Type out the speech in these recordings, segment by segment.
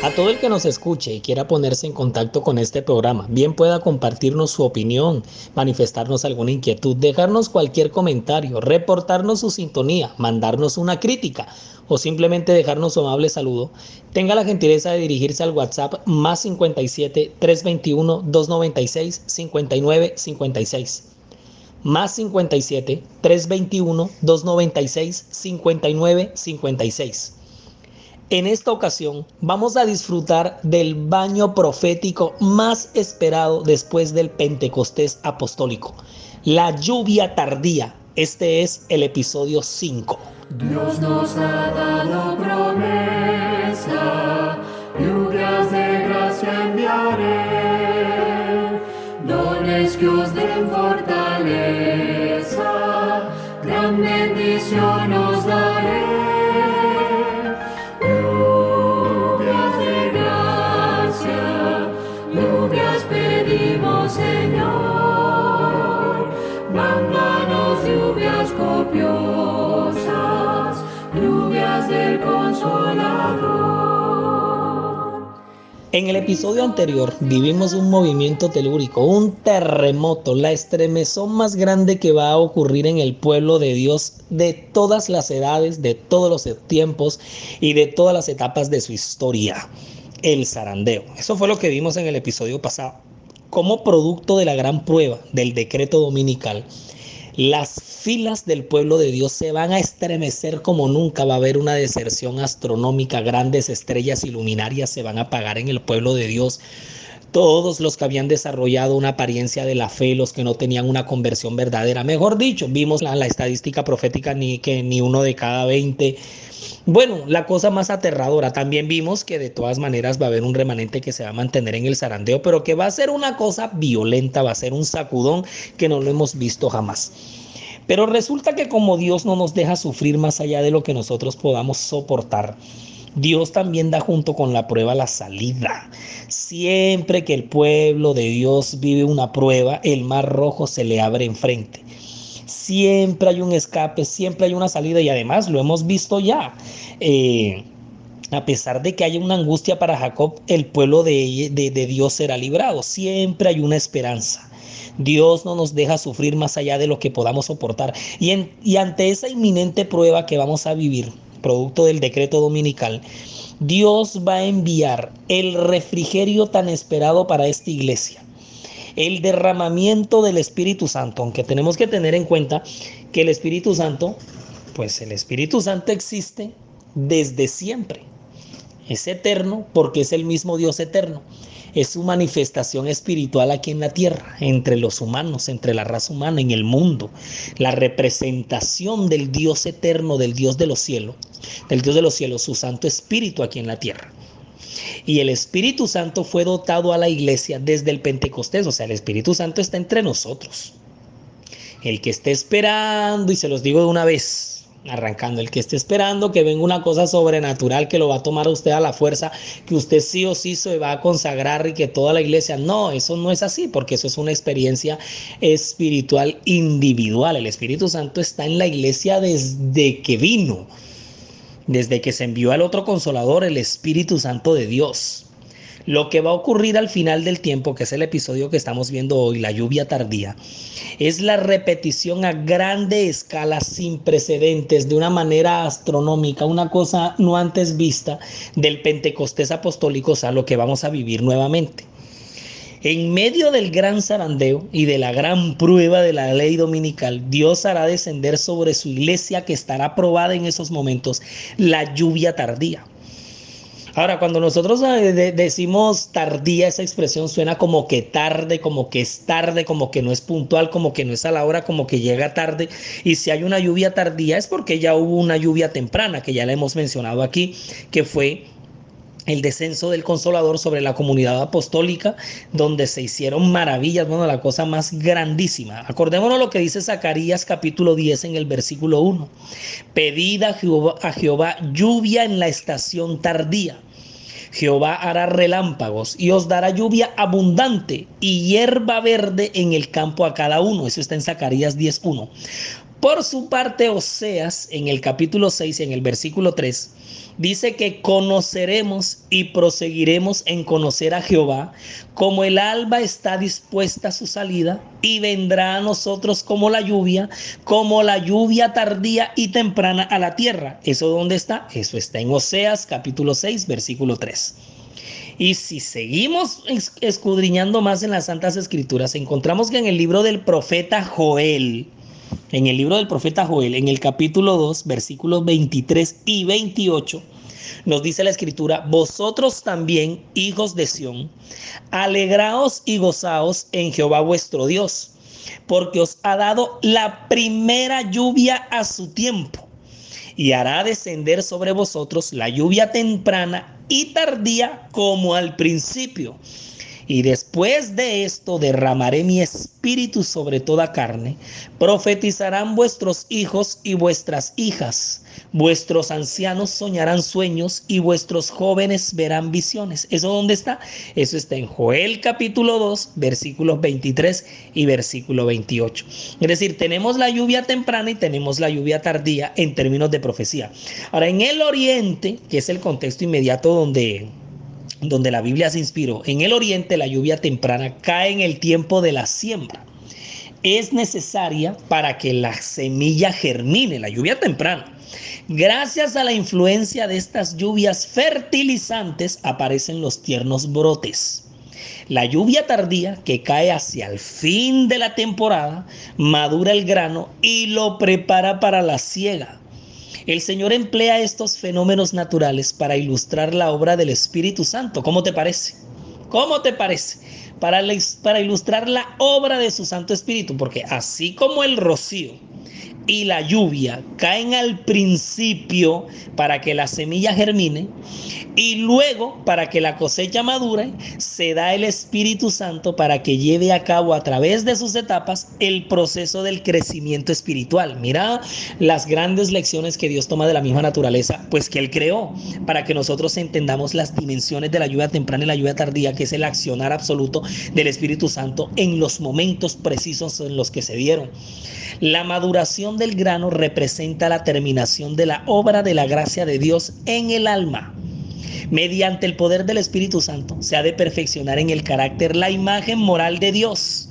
A todo el que nos escuche y quiera ponerse en contacto con este programa, bien pueda compartirnos su opinión, manifestarnos alguna inquietud, dejarnos cualquier comentario, reportarnos su sintonía, mandarnos una crítica o simplemente dejarnos su amable saludo, tenga la gentileza de dirigirse al WhatsApp más 57 321 296 59 56 más 57 321 296 59 56 en esta ocasión vamos a disfrutar del baño profético más esperado después del Pentecostés apostólico, la lluvia tardía. Este es el episodio 5. Dios nos ha dado promesa, lluvias de gracia enviaré, dones que os den fortaleza, gran bendición En el episodio anterior vivimos un movimiento telúrico, un terremoto, la estremezón más grande que va a ocurrir en el pueblo de Dios de todas las edades, de todos los tiempos y de todas las etapas de su historia el zarandeo. Eso fue lo que vimos en el episodio pasado como producto de la gran prueba del decreto dominical, las filas del pueblo de Dios se van a estremecer como nunca. Va a haber una deserción astronómica, grandes estrellas iluminarias se van a apagar en el pueblo de Dios. Todos los que habían desarrollado una apariencia de la fe, los que no tenían una conversión verdadera, mejor dicho, vimos la, la estadística profética ni que ni uno de cada 20 bueno, la cosa más aterradora, también vimos que de todas maneras va a haber un remanente que se va a mantener en el zarandeo, pero que va a ser una cosa violenta, va a ser un sacudón que no lo hemos visto jamás. Pero resulta que como Dios no nos deja sufrir más allá de lo que nosotros podamos soportar, Dios también da junto con la prueba la salida. Siempre que el pueblo de Dios vive una prueba, el mar rojo se le abre enfrente siempre hay un escape, siempre hay una salida y además lo hemos visto ya. Eh, a pesar de que haya una angustia para Jacob, el pueblo de, Dios será librado. Siempre hay una esperanza. Dios no nos deja sufrir más allá de lo que podamos soportar. Y, y ante esa inminente prueba que vamos a vivir, producto del decreto dominical, Dios va a enviar el refrigerio tan esperado para esta iglesia el derramamiento del Espíritu Santo, aunque tenemos que tener en cuenta que el Espíritu Santo, pues el Espíritu Santo existe desde siempre. Es eterno porque es el mismo Dios eterno. Es su manifestación espiritual aquí en la tierra, entre los humanos, entre la raza humana, en el mundo. La representación del Dios eterno, del Dios de los cielos, del Dios de los cielos, su Santo Espíritu aquí en la tierra. Y el Espíritu Santo fue dotado a la iglesia desde el Pentecostés, o sea, el Espíritu Santo está entre nosotros. El que esté esperando, y se los digo de una vez, arrancando, el que esté esperando que venga una cosa sobrenatural que lo va a tomar a usted a la fuerza, que usted sí o sí se va a consagrar y que toda la iglesia, no, eso no es así, porque eso es una experiencia espiritual individual. El Espíritu Santo está en la iglesia desde que vino desde que se envió al otro consolador, el Espíritu Santo de Dios. Lo que va a ocurrir al final del tiempo, que es el episodio que estamos viendo hoy, la lluvia tardía, es la repetición a grande escala, sin precedentes, de una manera astronómica, una cosa no antes vista del Pentecostés apostólico, o sea, lo que vamos a vivir nuevamente. En medio del gran zarandeo y de la gran prueba de la ley dominical, Dios hará descender sobre su iglesia que estará probada en esos momentos la lluvia tardía. Ahora, cuando nosotros eh, decimos tardía, esa expresión suena como que tarde, como que es tarde, como que no es puntual, como que no es a la hora, como que llega tarde. Y si hay una lluvia tardía es porque ya hubo una lluvia temprana, que ya la hemos mencionado aquí, que fue el descenso del consolador sobre la comunidad apostólica, donde se hicieron maravillas, bueno, la cosa más grandísima. Acordémonos lo que dice Zacarías capítulo 10 en el versículo 1. Pedid a Jehová, lluvia en la estación tardía. Jehová hará relámpagos y os dará lluvia abundante y hierba verde en el campo a cada uno. Eso está en Zacarías 10.1. Por su parte, Oseas, en el capítulo 6, en el versículo 3, dice que conoceremos y proseguiremos en conocer a Jehová, como el alba está dispuesta a su salida, y vendrá a nosotros como la lluvia, como la lluvia tardía y temprana a la tierra. ¿Eso dónde está? Eso está en Oseas capítulo 6, versículo 3. Y si seguimos escudriñando más en las Santas Escrituras, encontramos que en el libro del profeta Joel, en el libro del profeta Joel, en el capítulo 2, versículos 23 y 28, nos dice la escritura, vosotros también, hijos de Sión, alegraos y gozaos en Jehová vuestro Dios, porque os ha dado la primera lluvia a su tiempo, y hará descender sobre vosotros la lluvia temprana y tardía como al principio y después de esto derramaré mi espíritu sobre toda carne. Profetizarán vuestros hijos y vuestras hijas. Vuestros ancianos soñarán sueños y vuestros jóvenes verán visiones. ¿Eso dónde está? Eso está en Joel capítulo 2, versículos 23 y versículo 28. Es decir, tenemos la lluvia temprana y tenemos la lluvia tardía en términos de profecía. Ahora, en el oriente, que es el contexto inmediato donde donde la Biblia se inspiró. En el oriente la lluvia temprana cae en el tiempo de la siembra. Es necesaria para que la semilla germine, la lluvia temprana. Gracias a la influencia de estas lluvias fertilizantes aparecen los tiernos brotes. La lluvia tardía que cae hacia el fin de la temporada madura el grano y lo prepara para la siega. El Señor emplea estos fenómenos naturales para ilustrar la obra del Espíritu Santo. ¿Cómo te parece? ¿Cómo te parece? Para, para ilustrar la obra de su Santo Espíritu, porque así como el rocío y la lluvia caen al principio para que la semilla germine y luego para que la cosecha madure, se da el Espíritu Santo para que lleve a cabo a través de sus etapas el proceso del crecimiento espiritual. Mira las grandes lecciones que Dios toma de la misma naturaleza, pues que Él creó, para que nosotros entendamos las dimensiones de la lluvia temprana y la lluvia tardía, que es el accionar absoluto del Espíritu Santo en los momentos precisos en los que se dieron. La maduración del grano representa la terminación de la obra de la gracia de Dios en el alma. Mediante el poder del Espíritu Santo se ha de perfeccionar en el carácter la imagen moral de Dios.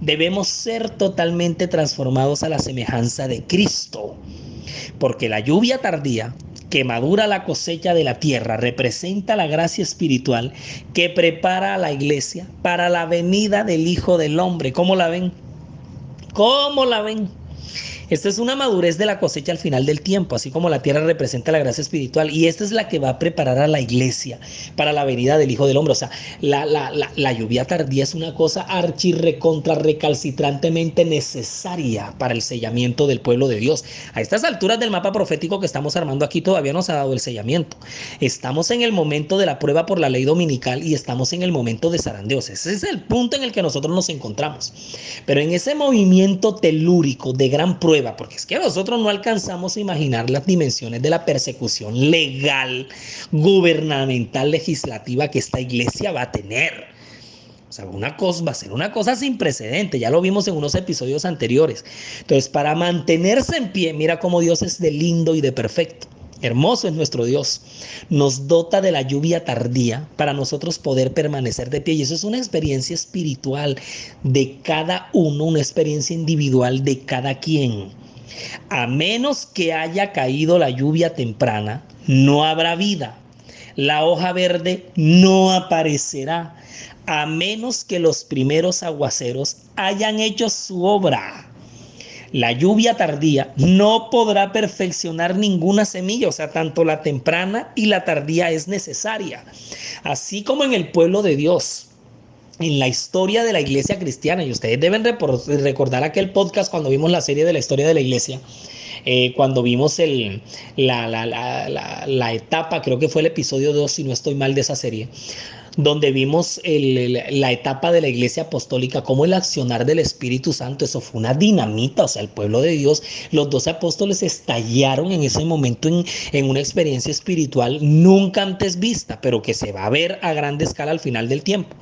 Debemos ser totalmente transformados a la semejanza de Cristo, porque la lluvia tardía que madura la cosecha de la tierra representa la gracia espiritual que prepara a la iglesia para la venida del Hijo del Hombre. ¿Cómo la ven? ¿Cómo la ven? Esta es una madurez de la cosecha al final del tiempo, así como la tierra representa la gracia espiritual. Y esta es la que va a preparar a la iglesia para la venida del Hijo del Hombre. O sea, la, la, la, lluvia tardía es una cosa archirrecontra recalcitrantemente necesaria para el sellamiento del pueblo de Dios. A estas alturas del mapa profético que estamos armando aquí todavía no se ha dado el sellamiento. Estamos en el momento de la prueba por la ley dominical y estamos en el momento de zarandeos. Ese es el punto en el que nosotros nos encontramos. Pero en ese movimiento telúrico de gran prueba, porque es que nosotros no alcanzamos a imaginar las dimensiones de la persecución legal, gubernamental, legislativa que esta iglesia va a tener. O sea, una cosa, va a ser una cosa sin precedente, ya lo vimos en unos episodios anteriores. Entonces, para mantenerse en pie, mira cómo Dios es de lindo y de perfecto. Hermoso es nuestro Dios. Nos dota de la lluvia tardía para nosotros poder permanecer de pie. Y eso es una experiencia espiritual de cada uno, una experiencia individual de cada quien. A menos que haya caído la lluvia temprana, no habrá vida. La hoja verde no aparecerá, a menos que los primeros aguaceros hayan hecho su obra la lluvia tardía no podrá perfeccionar ninguna semilla, o sea, tanto la temprana y la tardía es necesaria. Así como en el pueblo de Dios, en la historia de la iglesia cristiana, y ustedes deben recordar aquel podcast cuando vimos la serie de la historia de la iglesia, eh, cuando vimos el, la, la, la, la, etapa, creo que fue el episodio 2, si no estoy mal de esa serie, donde vimos la etapa de la iglesia apostólica, como el accionar del Espíritu Santo, eso fue una dinamita, o sea, el pueblo de Dios, los doce apóstoles estallaron en ese momento en, en una experiencia espiritual nunca antes vista, pero que se va a ver a grande escala al final del tiempo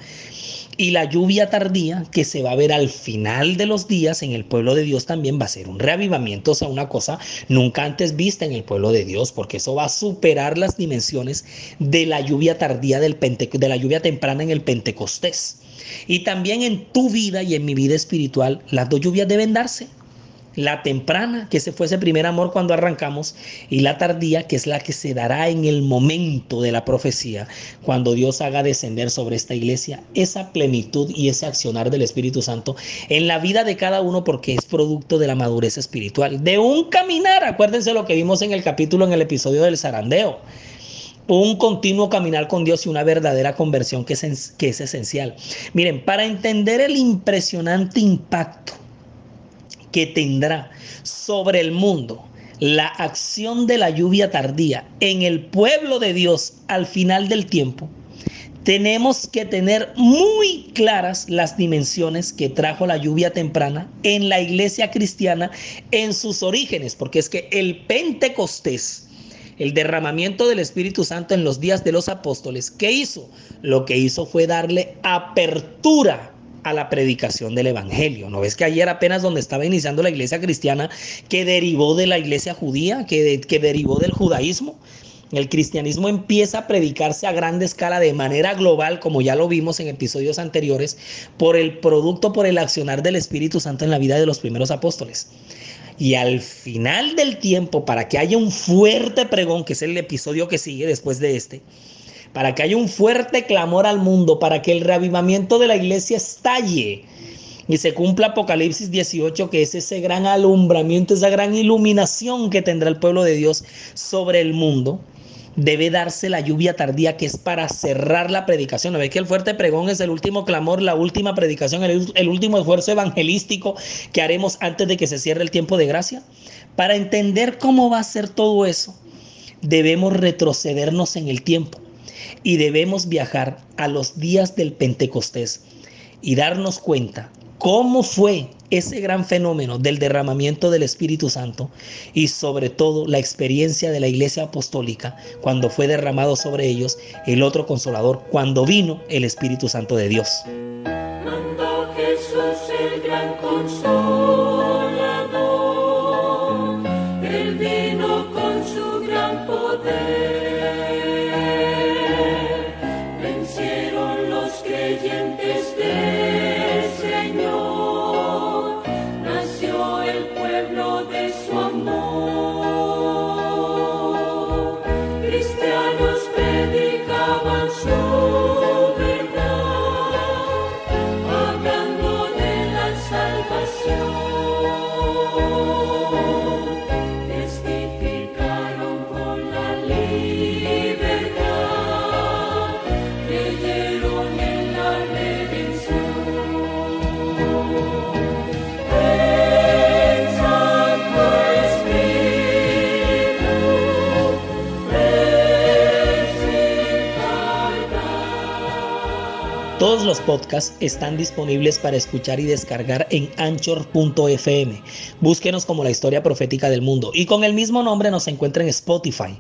y la lluvia tardía que se va a ver al final de los días en el pueblo de Dios también va a ser un reavivamiento, o sea, una cosa nunca antes vista en el pueblo de Dios, porque eso va a superar las dimensiones de la lluvia tardía del Pente, de la lluvia temprana en el Pentecostés. Y también en tu vida y en mi vida espiritual, las dos lluvias deben darse la temprana, que ese fue ese primer amor cuando arrancamos, y la tardía, que es la que se dará en el momento de la profecía, cuando Dios haga descender sobre esta iglesia esa plenitud y ese accionar del Espíritu Santo en la vida de cada uno, porque es producto de la madurez espiritual, de un caminar, acuérdense lo que vimos en el capítulo, en el episodio del zarandeo un continuo caminar con Dios y una verdadera conversión que es, que es esencial. Miren, para entender el impresionante impacto que tendrá sobre el mundo la acción de la lluvia tardía en el pueblo de Dios al final del tiempo, tenemos que tener muy claras las dimensiones que trajo la lluvia temprana en la iglesia cristiana en sus orígenes, porque es que el Pentecostés, el derramamiento del Espíritu Santo en los días de los apóstoles, ¿qué hizo? Lo que hizo fue darle apertura a la predicación del Evangelio. ¿No ves que ayer apenas donde estaba iniciando la iglesia cristiana, que derivó de la iglesia judía, que, que derivó del judaísmo? El cristianismo empieza a predicarse a gran escala de manera global, como ya lo vimos en episodios anteriores, por el producto, por el accionar del Espíritu Santo en la vida de los primeros apóstoles. Y al final del tiempo, para que haya un fuerte pregón, que es el episodio que sigue después de este, para que haya un fuerte clamor al mundo, para que el reavivamiento de la iglesia estalle y se cumpla Apocalipsis 18, que es ese gran alumbramiento, esa gran iluminación que tendrá el pueblo de Dios sobre el mundo. Debe darse la lluvia tardía que es para cerrar la predicación. ¿No ves que el fuerte pregón es el último clamor, la última predicación, el, el último esfuerzo evangelístico que haremos antes de que se cierre el tiempo de gracia? Para entender cómo va a ser todo eso, debemos retrocedernos en el tiempo y debemos viajar a los días del Pentecostés y darnos cuenta cómo fue ese gran fenómeno del derramamiento del Espíritu Santo y sobre todo la experiencia de la iglesia apostólica cuando fue derramado sobre ellos el otro consolador, cuando vino el Espíritu Santo de Dios. Todos los podcasts están disponibles para escuchar y descargar en anchor.fm. Búsquenos como la historia profética del mundo y con el mismo nombre nos encuentra en Spotify.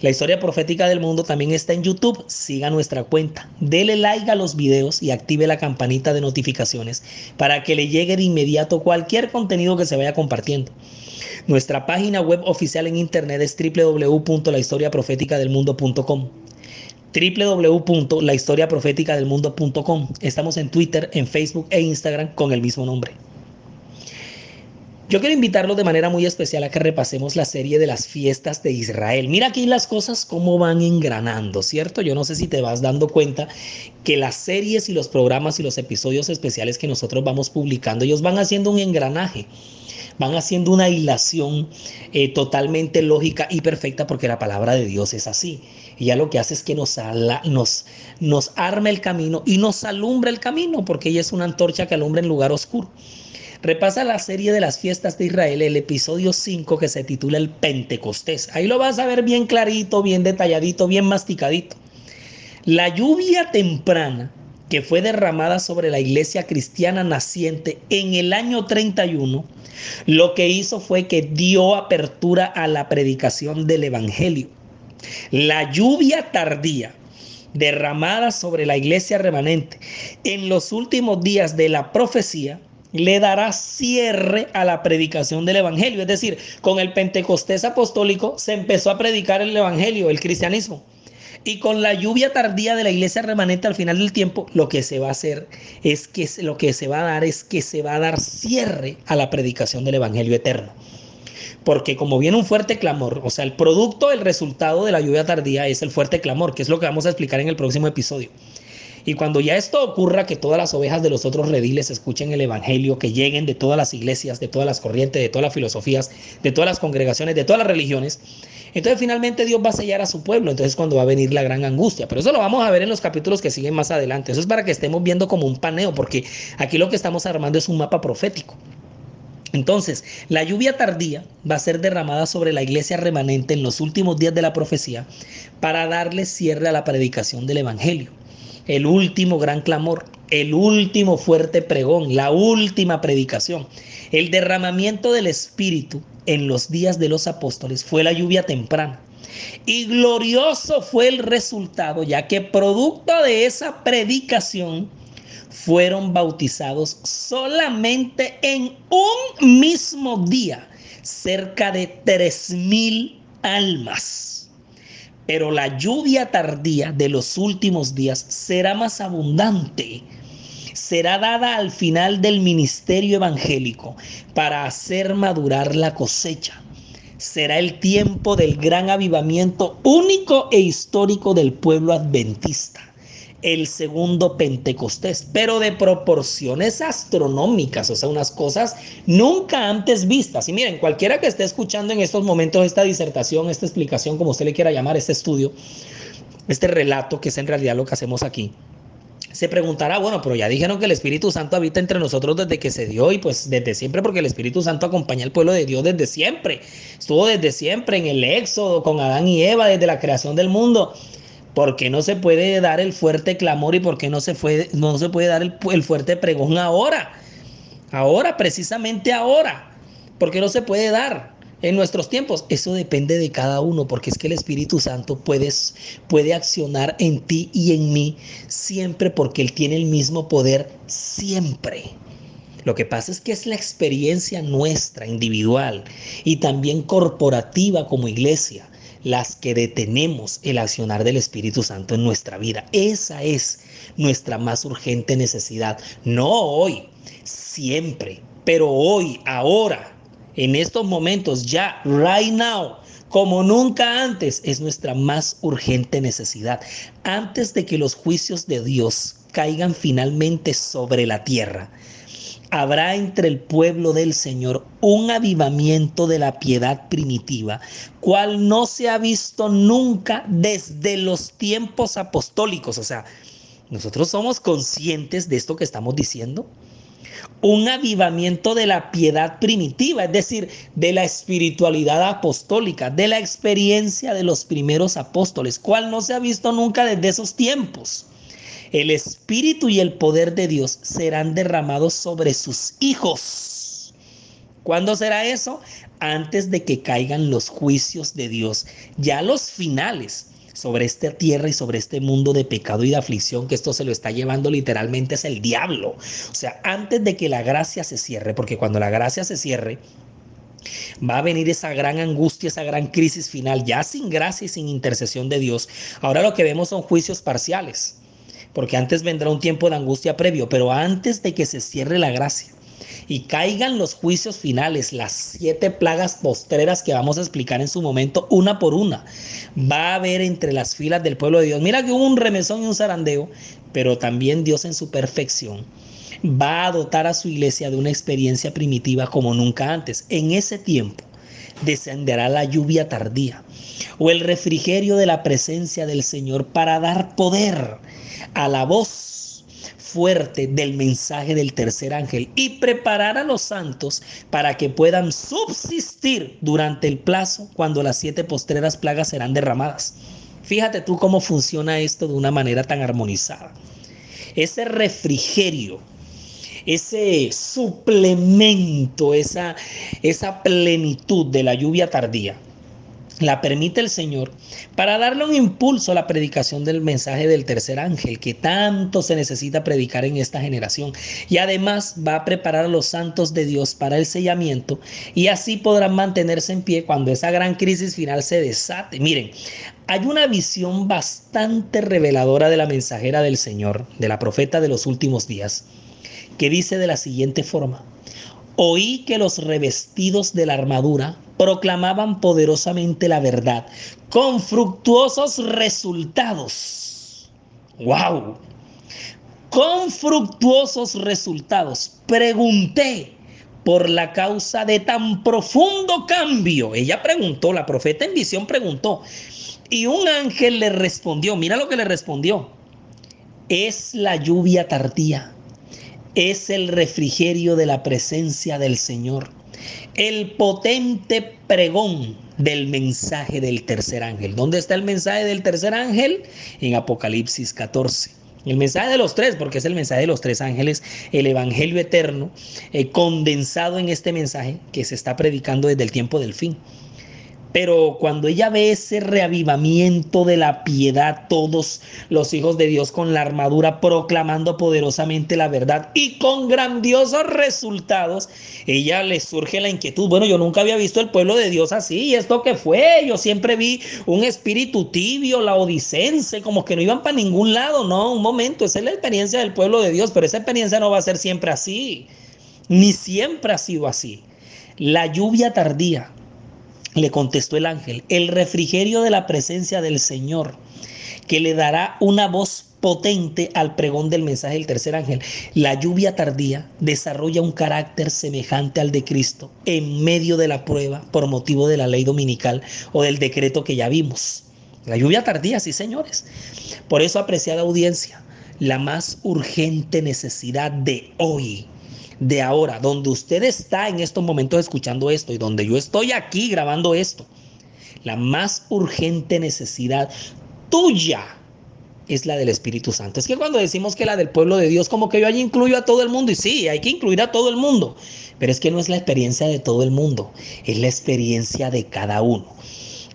La historia profética del mundo también está en YouTube. Siga nuestra cuenta. Dele like a los videos y active la campanita de notificaciones para que le llegue de inmediato cualquier contenido que se vaya compartiendo. Nuestra página web oficial en internet es www.lahistoriaprofeticadelmundo.com www.lahistoriaprofeticadelmundo.com. Estamos en Twitter, en Facebook e Instagram con el mismo nombre. Yo quiero invitarlos de manera muy especial a que repasemos la serie de las fiestas de Israel. Mira aquí las cosas cómo van engranando, ¿cierto? Yo no sé si te vas dando cuenta que las series y los programas y los episodios especiales que nosotros vamos publicando, ellos van haciendo un engranaje van haciendo una hilación eh, totalmente lógica y perfecta porque la palabra de Dios es así. Y ya lo que hace es que nos, nos, nos arma el camino y nos alumbra el camino porque ella es una antorcha que alumbra en lugar oscuro. Repasa la serie de las fiestas de Israel, el episodio 5 que se titula el Pentecostés. Ahí lo vas a ver bien clarito, bien detalladito, bien masticadito. La lluvia temprana que fue derramada sobre la iglesia cristiana naciente en el año 31, lo que hizo fue que dio apertura a la predicación del Evangelio. La lluvia tardía derramada sobre la iglesia remanente en los últimos días de la profecía le dará cierre a la predicación del Evangelio. Es decir, con el Pentecostés apostólico se empezó a predicar el Evangelio, el cristianismo. Y con la lluvia tardía de la iglesia remanente al final del tiempo, lo que se va a hacer es que lo que se va a dar es que se va a dar cierre a la predicación del evangelio eterno. Porque como viene un fuerte clamor, o sea, el producto, el resultado de la lluvia tardía es el fuerte clamor, que es lo que vamos a explicar en el próximo episodio. Y cuando ya esto ocurra, que todas las ovejas de los otros rediles escuchen el Evangelio, que lleguen de todas las iglesias, de todas las corrientes, de todas las filosofías, de todas las congregaciones, de todas las religiones, entonces finalmente Dios va a sellar a su pueblo, entonces cuando va a venir la gran angustia. Pero eso lo vamos a ver en los capítulos que siguen más adelante. Eso es para que estemos viendo como un paneo, porque aquí lo que estamos armando es un mapa profético. Entonces, la lluvia tardía va a ser derramada sobre la iglesia remanente en los últimos días de la profecía para darle cierre a la predicación del Evangelio. El último gran clamor, el último fuerte pregón, la última predicación. El derramamiento del Espíritu en los días de los apóstoles fue la lluvia temprana. Y glorioso fue el resultado, ya que producto de esa predicación fueron bautizados solamente en un mismo día cerca de tres mil almas. Pero la lluvia tardía de los últimos días será más abundante será dada al final del ministerio evangélico para hacer madurar la cosecha. Será el tiempo del gran avivamiento único e histórico del pueblo adventista el segundo Pentecostés, pero de proporciones astronómicas, o sea, unas cosas nunca antes vistas. Y miren, cualquiera que esté escuchando en estos momentos esta disertación, esta explicación, como usted le quiera llamar, este estudio, este relato, que es en realidad lo que hacemos aquí, se preguntará, bueno, pero ya dijeron que el Espíritu Santo habita entre nosotros desde que se dio y pues desde siempre, porque el Espíritu Santo acompaña al pueblo de Dios desde siempre. Estuvo desde siempre en el Éxodo con Adán y Eva desde la creación del mundo. ¿Por qué no se puede dar el fuerte clamor y por qué no se, fue, no se puede dar el, fuerte pregón ahora? Ahora, precisamente ahora. ¿Por qué no se puede dar? en nuestros tiempos. Eso depende de cada uno, porque es que el Espíritu Santo puede accionar en ti y en mí siempre, porque Él tiene el mismo poder siempre. Lo que pasa es que es la experiencia nuestra, individual y también corporativa como iglesia, las que detenemos el accionar del Espíritu Santo en nuestra vida. Esa es nuestra más urgente necesidad. No hoy, siempre, pero hoy, ahora, en estos momentos, ya, right now, como nunca antes, es nuestra más urgente necesidad. Antes de que los juicios de Dios caigan finalmente sobre la tierra, habrá entre el pueblo del Señor un avivamiento de la piedad primitiva, cual no se ha visto nunca desde los tiempos apostólicos. O sea, nosotros somos conscientes de esto que estamos diciendo un avivamiento de la piedad primitiva, es decir, de la espiritualidad apostólica, de la experiencia de los primeros apóstoles, cual no se ha visto nunca desde esos tiempos. El espíritu y el poder de Dios serán derramados sobre sus hijos. ¿Cuándo será eso? Antes de que caigan los juicios de Dios, ya los finales, sobre esta tierra y sobre este mundo de pecado y de aflicción que esto se lo está llevando literalmente es el diablo. O sea, antes de que la gracia se cierre, porque cuando la gracia se cierre, va a venir esa gran angustia, esa gran crisis final, ya sin gracia y sin intercesión de Dios. Ahora lo que vemos son juicios parciales, porque antes vendrá un tiempo de angustia previo, pero antes de que se cierre la gracia y caigan los juicios finales, las siete plagas postreras que vamos a explicar en su momento, una por una. Va a haber entre las filas del pueblo de Dios. Mira que hubo un remesón y un zarandeo, pero también Dios en su perfección va a dotar a su iglesia de una experiencia primitiva como nunca antes. En ese tiempo descenderá la lluvia tardía o el refrigerio de la presencia del Señor para dar poder a la voz fuerte del mensaje del tercer ángel y preparar a los santos para que puedan subsistir durante el plazo cuando las siete postreras plagas serán derramadas. Fíjate tú cómo funciona esto de una manera tan armonizada. Ese refrigerio, ese suplemento, esa, esa plenitud de la lluvia tardía la permite el Señor para darle un impulso a la predicación del mensaje del tercer ángel que tanto se necesita predicar en esta generación. Y además va a preparar a los santos de Dios para el sellamiento y así podrán mantenerse en pie cuando esa gran crisis final se desate. Miren, hay una visión bastante reveladora de la mensajera del Señor, de la profeta de los últimos días, que dice de la siguiente forma. Oí que los revestidos de la armadura proclamaban poderosamente la verdad con fructuosos resultados. ¡Wow! Con fructuosos resultados. Pregunté por la causa de tan profundo cambio. Ella preguntó, la profeta en visión preguntó. Y un ángel le respondió, mira lo que le respondió. Es la lluvia tardía es el refrigerio de la presencia del Señor, el potente pregón del mensaje del tercer ángel. ¿Dónde está el mensaje del tercer ángel? En Apocalipsis 14. El mensaje de los tres, porque es el mensaje de los tres ángeles, el Evangelio eterno, eh, condensado en este mensaje que se está predicando desde el tiempo del fin. Pero cuando ella ve ese reavivamiento de la piedad, todos los hijos de Dios con la armadura proclamando poderosamente la verdad y con grandiosos resultados, ella le surge la inquietud. Bueno, yo nunca había visto el pueblo de Dios así. ¿Y esto qué fue? Yo siempre vi un espíritu tibio, la odicense, como que no iban para ningún lado. No, un momento, esa es la experiencia del pueblo de Dios, pero esa experiencia no va a ser siempre así. Ni siempre ha sido así. La lluvia tardía le contestó el ángel, el refrigerio de la presencia del Señor, que le dará una voz potente al pregón del mensaje del tercer ángel. La lluvia tardía desarrolla un carácter semejante al de Cristo en medio de la prueba por motivo de la ley dominical o del decreto que ya vimos. La lluvia tardía, sí señores. Por eso, apreciada audiencia, la más urgente necesidad de hoy de ahora, donde usted está en estos momentos escuchando esto y donde yo estoy aquí grabando esto, la más urgente necesidad tuya es la del Espíritu Santo. Es que cuando decimos que la del pueblo de Dios, como que yo allí incluyo a todo el mundo, y sí, hay que incluir a todo el mundo, pero es que no es la experiencia de todo el mundo, es la experiencia de cada uno.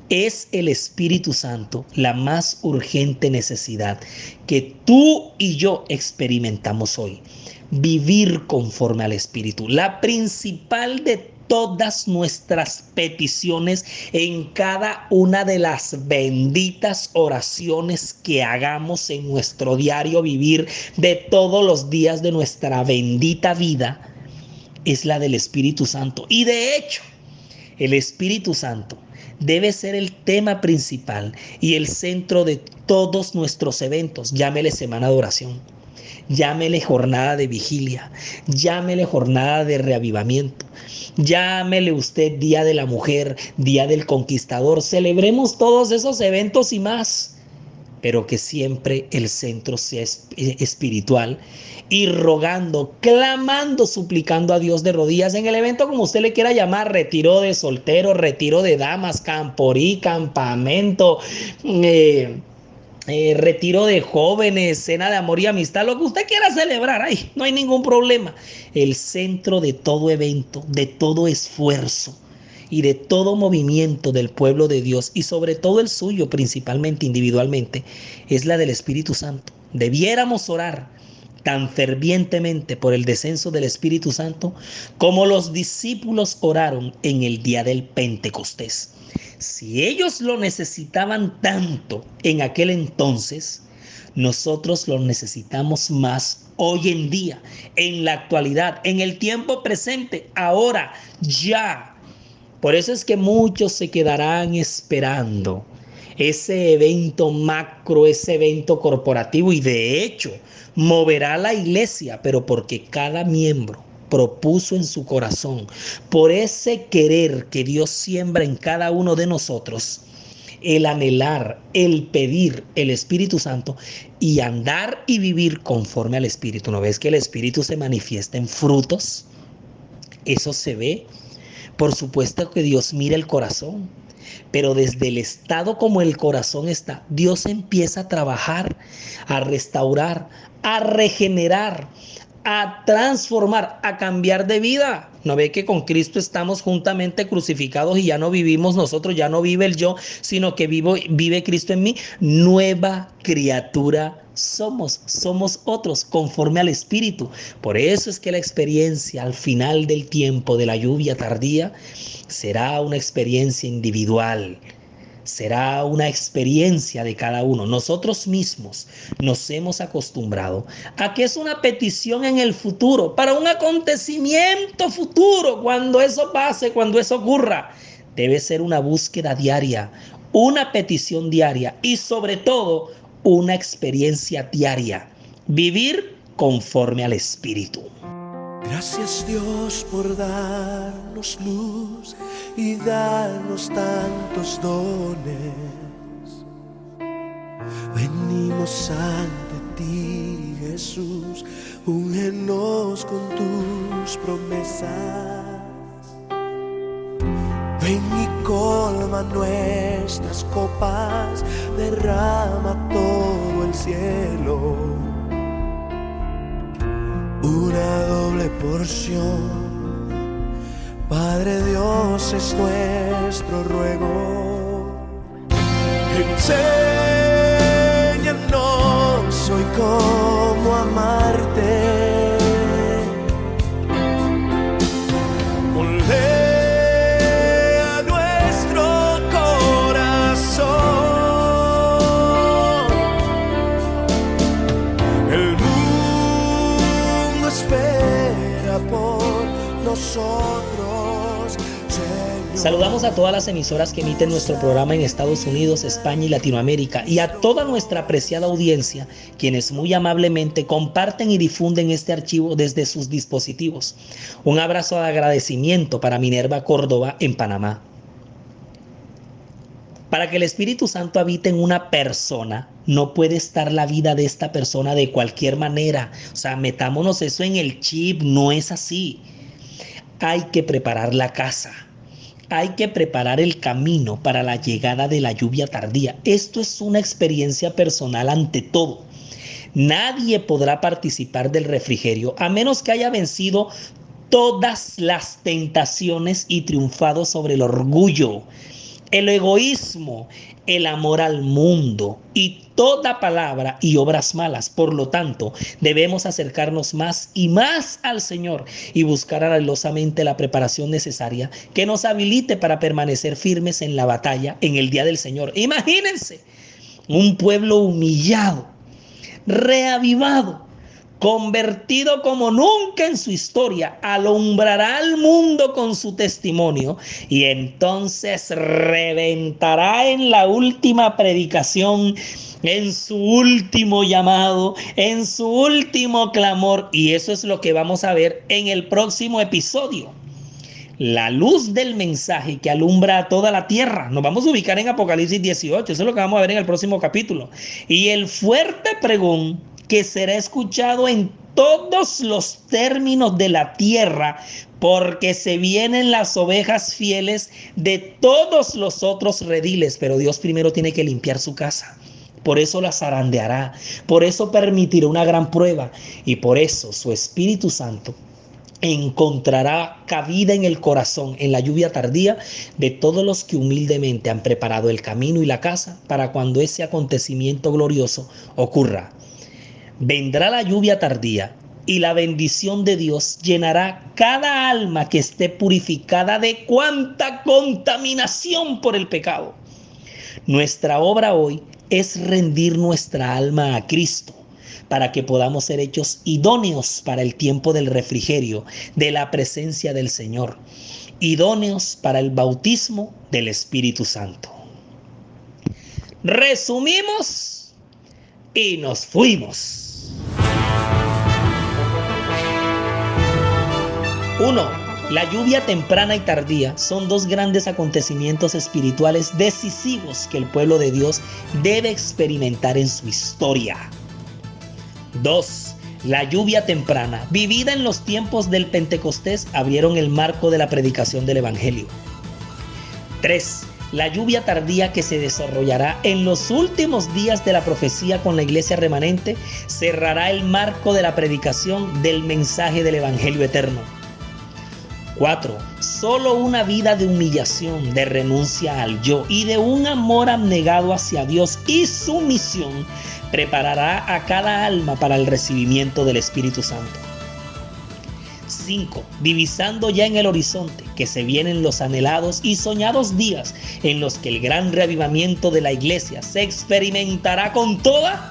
Es el Espíritu Santo la más urgente necesidad que tú y yo experimentamos hoy vivir conforme al Espíritu. La principal de todas nuestras peticiones en cada una de las benditas oraciones que hagamos en nuestro diario vivir de todos los días de nuestra bendita vida es la del Espíritu Santo. Y de hecho, el Espíritu Santo debe ser el tema principal y el centro de todos nuestros eventos. Llámele semana de oración llámele jornada de vigilia, llámele jornada de reavivamiento, llámele usted Día de la Mujer, Día del Conquistador, celebremos todos esos eventos y más, pero que siempre el centro sea espiritual y rogando, clamando, suplicando a Dios de rodillas en el evento como usted le quiera llamar, retiro de soltero, retiro de damas, camporí, campamento, eh, eh, retiro de jóvenes, cena de amor y amistad, lo que usted quiera celebrar, ay, no hay ningún problema. El centro de todo evento, de todo esfuerzo y de todo movimiento del pueblo de Dios y sobre todo el suyo, principalmente individualmente, es la del Espíritu Santo. Debiéramos orar tan fervientemente por el descenso del Espíritu Santo como los discípulos oraron en el día del Pentecostés. Si ellos lo necesitaban tanto en aquel entonces, nosotros lo necesitamos más hoy en día, en la actualidad, en el tiempo presente, ahora, ya. Por eso es que muchos se quedarán esperando ese evento macro, ese evento corporativo y de hecho moverá la iglesia, pero porque cada miembro propuso en su corazón, por ese querer que Dios siembra en cada uno de nosotros, el anhelar, el pedir el Espíritu Santo y andar y vivir conforme al Espíritu. ¿No ves que el Espíritu se manifiesta en frutos? Eso se ve. Por supuesto que Dios mira el corazón, pero desde el estado como el corazón está, Dios empieza a trabajar, a restaurar, a regenerar, a transformar, a cambiar de vida. ¿No ve que con Cristo estamos juntamente crucificados y ya no vivimos nosotros, ya no vive el yo, sino que vivo, vive Cristo en mí? Nueva criatura somos, somos otros conforme al Espíritu. Por eso es que la experiencia al final del tiempo de la lluvia tardía será una experiencia individual será una experiencia de cada uno. Nosotros mismos nos hemos acostumbrado a que es una petición en el futuro, para un acontecimiento futuro, cuando eso pase, cuando eso ocurra. Debe ser una búsqueda diaria, una petición diaria y sobre todo una experiencia diaria. Vivir conforme al Espíritu. Gracias Dios por darnos luz y darnos tantos dones. Venimos ante ti, Jesús, úngenos con tus promesas. Ven y colma nuestras copas, derrama todo el cielo. Una doble porción Padre Dios es nuestro ruego. Enséñanos hoy cómo amarte. Nosotros. Saludamos a todas las emisoras que emiten nuestro programa en Estados Unidos, España y Latinoamérica y a toda nuestra apreciada audiencia, quienes muy amablemente comparten y difunden este archivo desde sus dispositivos. Un abrazo de agradecimiento para Minerva Córdoba en Panamá. Para que el Espíritu Santo habite en una persona, no puede estar la vida de esta persona de cualquier manera. O sea, metámonos eso en el chip, no es así. Hay que preparar la casa. Hay que preparar el camino para la llegada de la lluvia tardía. Esto es una experiencia personal ante todo. Nadie podrá participar del refrigerio a menos que haya vencido todas las tentaciones y triunfado sobre el orgullo, el egoísmo, el amor al mundo y toda palabra y obras malas. Por lo tanto, debemos acercarnos más y más al Señor y buscar anhelosamente la preparación necesaria que nos habilite para permanecer firmes en la batalla en el día del Señor. Imagínense un pueblo humillado, reavivado, convertido como nunca en su historia, alumbrará al mundo con su testimonio y entonces reventará en la última predicación, en su último llamado, en su último clamor. Y eso es lo que vamos a ver en el próximo episodio. La luz del mensaje que alumbra a toda la tierra. Nos vamos a ubicar en Apocalipsis 18. Eso es lo que vamos a ver en el próximo capítulo. Y el fuerte pregón que será escuchado en todos los términos de la tierra, porque se vienen las ovejas fieles de todos los otros rediles, pero Dios primero tiene que limpiar su casa. Por eso la zarandeará, por eso permitirá una gran prueba y por eso su Espíritu Santo encontrará cabida en el corazón, en la lluvia tardía de todos los que humildemente han preparado el camino y la casa para cuando ese acontecimiento glorioso ocurra. Vendrá la lluvia tardía y la bendición de Dios llenará cada alma que esté purificada de cuanta contaminación por el pecado. Nuestra obra hoy es rendir nuestra alma a Cristo para que podamos ser hechos idóneos para el tiempo del refrigerio, de la presencia del Señor, idóneos para el bautismo del Espíritu Santo. Resumimos y nos fuimos. 1. La lluvia temprana y tardía son dos grandes acontecimientos espirituales decisivos que el pueblo de Dios debe experimentar en su historia. 2. La lluvia temprana, vivida en los tiempos del Pentecostés, abrieron el marco de la predicación del Evangelio. 3. La lluvia tardía que se desarrollará en los últimos días de la profecía con la iglesia remanente cerrará el marco de la predicación del mensaje del Evangelio eterno. 4. Solo una vida de humillación, de renuncia al yo y de un amor abnegado hacia Dios y su misión preparará a cada alma para el recibimiento del Espíritu Santo. 5. Divisando ya en el horizonte que se vienen los anhelados y soñados días en los que el gran reavivamiento de la iglesia se experimentará con toda,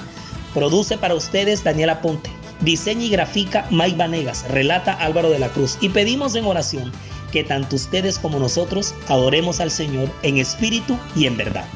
produce para ustedes Daniela Ponte Diseña y grafica Mike Vanegas, relata Álvaro de la Cruz y pedimos en oración que tanto ustedes como nosotros adoremos al Señor en espíritu y en verdad.